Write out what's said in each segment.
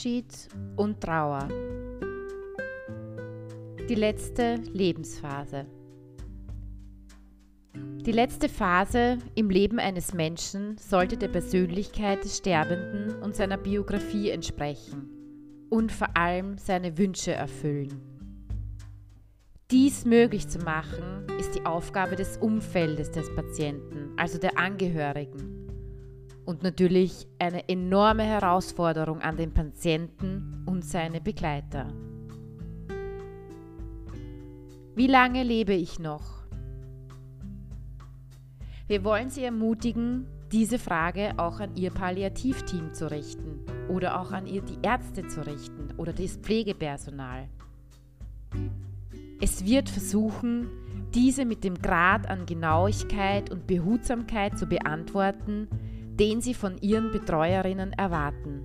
Abschied und Trauer. Die letzte Lebensphase. Die letzte Phase im Leben eines Menschen sollte der Persönlichkeit des Sterbenden und seiner Biografie entsprechen und vor allem seine Wünsche erfüllen. Dies möglich zu machen, ist die Aufgabe des Umfeldes des Patienten, also der Angehörigen und natürlich eine enorme Herausforderung an den Patienten und seine Begleiter. Wie lange lebe ich noch? Wir wollen Sie ermutigen, diese Frage auch an Ihr Palliativteam zu richten oder auch an ihr die Ärzte zu richten oder das Pflegepersonal. Es wird versuchen, diese mit dem Grad an Genauigkeit und Behutsamkeit zu beantworten, den sie von ihren Betreuerinnen erwarten.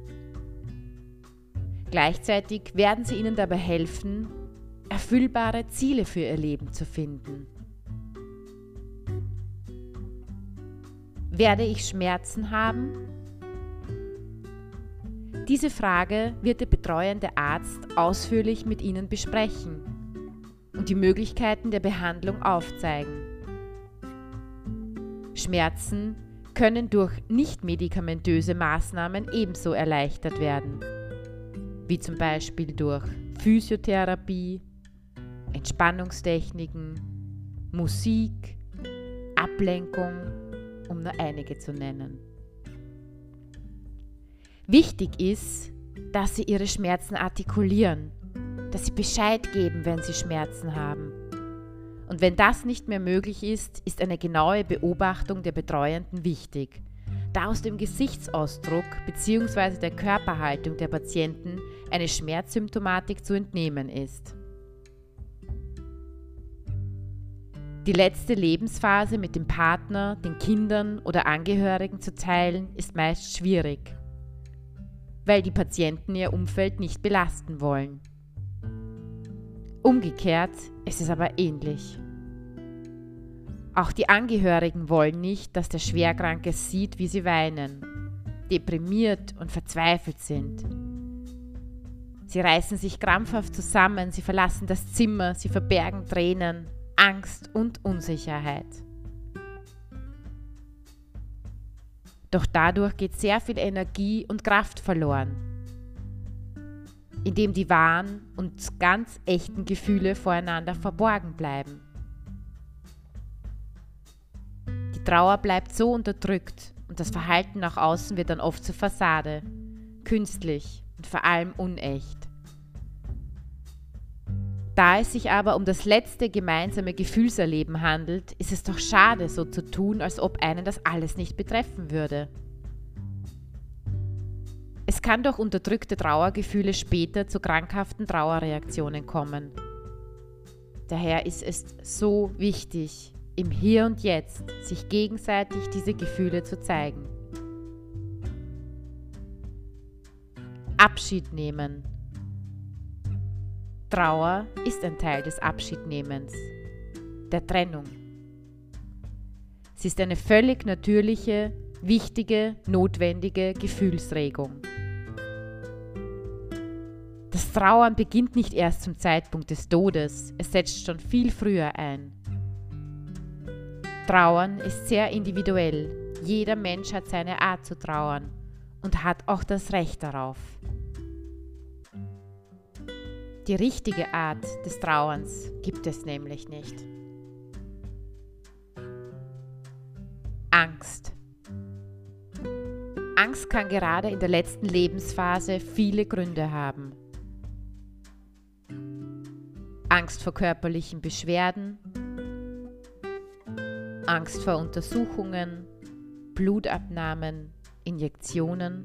Gleichzeitig werden sie ihnen dabei helfen, erfüllbare Ziele für ihr Leben zu finden. Werde ich Schmerzen haben? Diese Frage wird der betreuende Arzt ausführlich mit Ihnen besprechen und die Möglichkeiten der Behandlung aufzeigen. Schmerzen können durch nicht-medikamentöse Maßnahmen ebenso erleichtert werden, wie zum Beispiel durch Physiotherapie, Entspannungstechniken, Musik, Ablenkung, um nur einige zu nennen. Wichtig ist, dass Sie Ihre Schmerzen artikulieren, dass Sie Bescheid geben, wenn Sie Schmerzen haben und wenn das nicht mehr möglich ist, ist eine genaue Beobachtung der Betreuenden wichtig, da aus dem Gesichtsausdruck bzw. der Körperhaltung der Patienten eine Schmerzsymptomatik zu entnehmen ist. Die letzte Lebensphase mit dem Partner, den Kindern oder Angehörigen zu teilen, ist meist schwierig, weil die Patienten ihr Umfeld nicht belasten wollen. Umgekehrt ist es aber ähnlich. Auch die Angehörigen wollen nicht, dass der Schwerkranke sieht, wie sie weinen, deprimiert und verzweifelt sind. Sie reißen sich krampfhaft zusammen, sie verlassen das Zimmer, sie verbergen Tränen, Angst und Unsicherheit. Doch dadurch geht sehr viel Energie und Kraft verloren in dem die wahren und ganz echten Gefühle voreinander verborgen bleiben. Die Trauer bleibt so unterdrückt und das Verhalten nach außen wird dann oft zur Fassade, künstlich und vor allem unecht. Da es sich aber um das letzte gemeinsame Gefühlserleben handelt, ist es doch schade, so zu tun, als ob einen das alles nicht betreffen würde. Kann durch unterdrückte Trauergefühle später zu krankhaften Trauerreaktionen kommen. Daher ist es so wichtig, im Hier und Jetzt sich gegenseitig diese Gefühle zu zeigen. Abschied nehmen. Trauer ist ein Teil des Abschiednehmens, der Trennung. Sie ist eine völlig natürliche, wichtige, notwendige Gefühlsregung. Das Trauern beginnt nicht erst zum Zeitpunkt des Todes, es setzt schon viel früher ein. Trauern ist sehr individuell. Jeder Mensch hat seine Art zu trauern und hat auch das Recht darauf. Die richtige Art des Trauerns gibt es nämlich nicht. Angst. Angst kann gerade in der letzten Lebensphase viele Gründe haben. Angst vor körperlichen Beschwerden, Angst vor Untersuchungen, Blutabnahmen, Injektionen,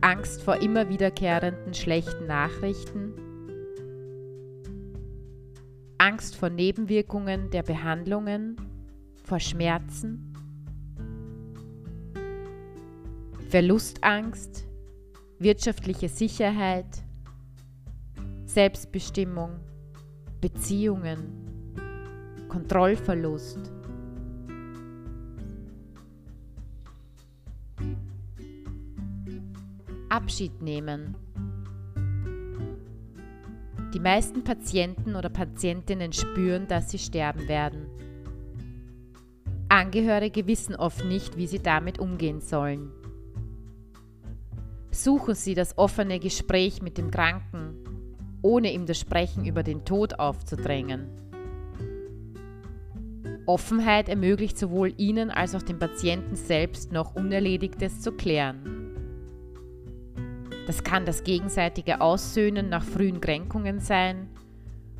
Angst vor immer wiederkehrenden schlechten Nachrichten, Angst vor Nebenwirkungen der Behandlungen, vor Schmerzen, Verlustangst, wirtschaftliche Sicherheit, Selbstbestimmung, Beziehungen, Kontrollverlust. Abschied nehmen. Die meisten Patienten oder Patientinnen spüren, dass sie sterben werden. Angehörige wissen oft nicht, wie sie damit umgehen sollen. Suchen Sie das offene Gespräch mit dem Kranken, ohne ihm das Sprechen über den Tod aufzudrängen. Offenheit ermöglicht sowohl Ihnen als auch dem Patienten selbst noch Unerledigtes zu klären. Das kann das gegenseitige Aussöhnen nach frühen Kränkungen sein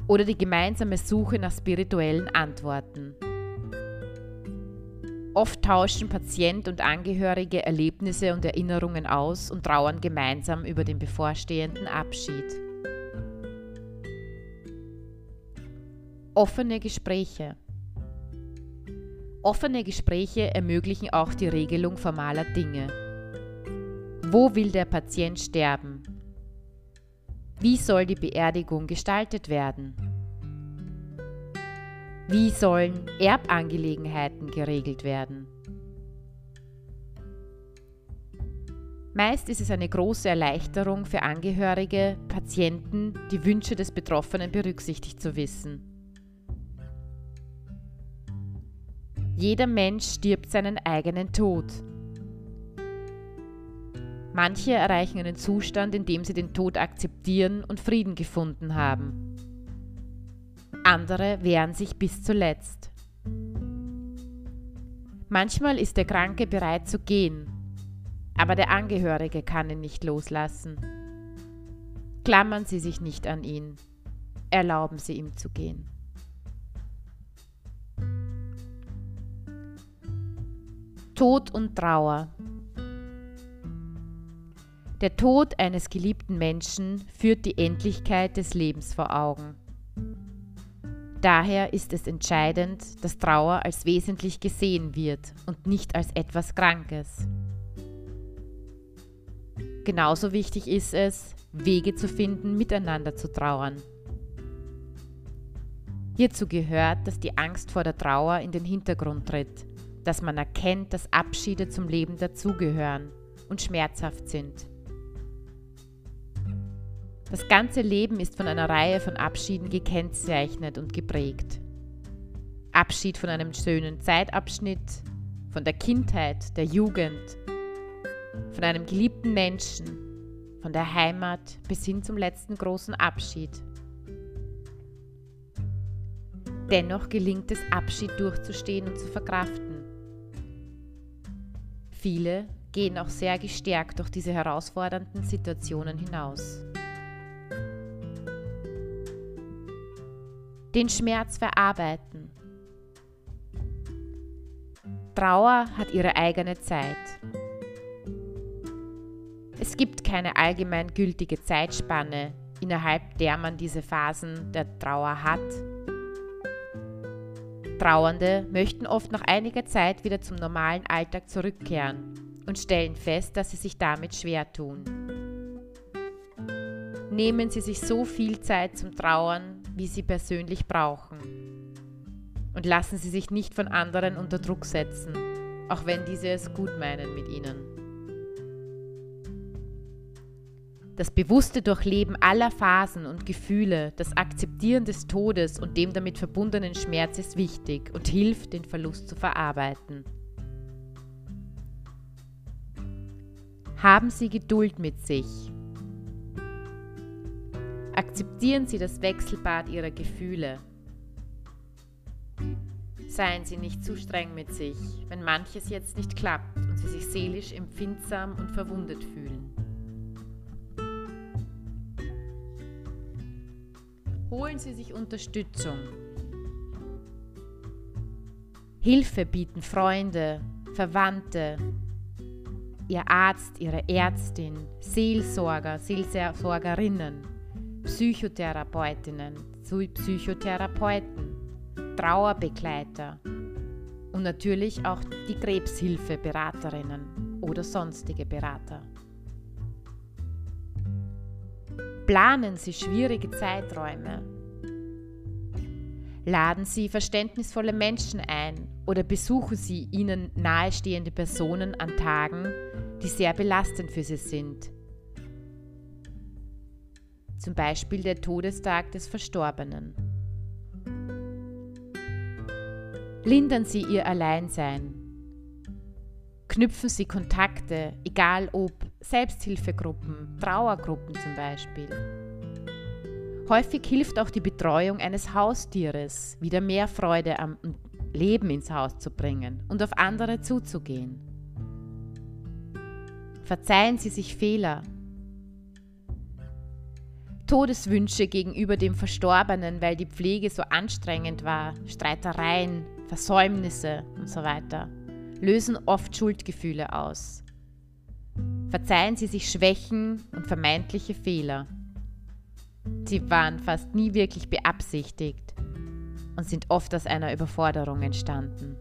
oder die gemeinsame Suche nach spirituellen Antworten. Oft tauschen Patient und Angehörige Erlebnisse und Erinnerungen aus und trauern gemeinsam über den bevorstehenden Abschied. Offene Gespräche. Offene Gespräche ermöglichen auch die Regelung formaler Dinge. Wo will der Patient sterben? Wie soll die Beerdigung gestaltet werden? Wie sollen Erbangelegenheiten geregelt werden? Meist ist es eine große Erleichterung für Angehörige, Patienten, die Wünsche des Betroffenen berücksichtigt zu wissen. Jeder Mensch stirbt seinen eigenen Tod. Manche erreichen einen Zustand, in dem sie den Tod akzeptieren und Frieden gefunden haben. Andere wehren sich bis zuletzt. Manchmal ist der Kranke bereit zu gehen, aber der Angehörige kann ihn nicht loslassen. Klammern Sie sich nicht an ihn, erlauben Sie ihm zu gehen. Tod und Trauer. Der Tod eines geliebten Menschen führt die Endlichkeit des Lebens vor Augen. Daher ist es entscheidend, dass Trauer als wesentlich gesehen wird und nicht als etwas Krankes. Genauso wichtig ist es, Wege zu finden, miteinander zu trauern. Hierzu gehört, dass die Angst vor der Trauer in den Hintergrund tritt, dass man erkennt, dass Abschiede zum Leben dazugehören und schmerzhaft sind. Das ganze Leben ist von einer Reihe von Abschieden gekennzeichnet und geprägt. Abschied von einem schönen Zeitabschnitt, von der Kindheit, der Jugend, von einem geliebten Menschen, von der Heimat bis hin zum letzten großen Abschied. Dennoch gelingt es, Abschied durchzustehen und zu verkraften. Viele gehen auch sehr gestärkt durch diese herausfordernden Situationen hinaus. den Schmerz verarbeiten. Trauer hat ihre eigene Zeit. Es gibt keine allgemein gültige Zeitspanne, innerhalb der man diese Phasen der Trauer hat. Trauernde möchten oft nach einiger Zeit wieder zum normalen Alltag zurückkehren und stellen fest, dass sie sich damit schwer tun. Nehmen Sie sich so viel Zeit zum Trauern, wie Sie persönlich brauchen. Und lassen Sie sich nicht von anderen unter Druck setzen, auch wenn diese es gut meinen mit Ihnen. Das bewusste Durchleben aller Phasen und Gefühle, das Akzeptieren des Todes und dem damit verbundenen Schmerz ist wichtig und hilft, den Verlust zu verarbeiten. Haben Sie Geduld mit sich Akzeptieren Sie das Wechselbad Ihrer Gefühle. Seien Sie nicht zu streng mit sich, wenn manches jetzt nicht klappt und Sie sich seelisch empfindsam und verwundet fühlen. Holen Sie sich Unterstützung. Hilfe bieten Freunde, Verwandte, Ihr Arzt, Ihre Ärztin, Seelsorger, Seelsorgerinnen. Psychotherapeutinnen, Psychotherapeuten, Trauerbegleiter und natürlich auch die Krebshilfeberaterinnen oder sonstige Berater. Planen Sie schwierige Zeiträume. Laden Sie verständnisvolle Menschen ein oder besuchen Sie Ihnen nahestehende Personen an Tagen, die sehr belastend für Sie sind zum Beispiel der Todestag des Verstorbenen. Lindern Sie Ihr Alleinsein. Knüpfen Sie Kontakte, egal ob Selbsthilfegruppen, Trauergruppen zum Beispiel. Häufig hilft auch die Betreuung eines Haustieres, wieder mehr Freude am Leben ins Haus zu bringen und auf andere zuzugehen. Verzeihen Sie sich Fehler. Todeswünsche gegenüber dem Verstorbenen, weil die Pflege so anstrengend war, Streitereien, Versäumnisse und so weiter, lösen oft Schuldgefühle aus. Verzeihen Sie sich Schwächen und vermeintliche Fehler. Sie waren fast nie wirklich beabsichtigt und sind oft aus einer Überforderung entstanden.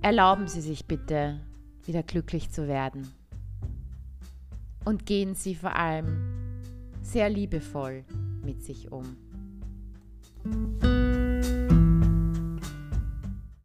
Erlauben Sie sich bitte, wieder glücklich zu werden. Und gehen Sie vor allem sehr liebevoll mit sich um.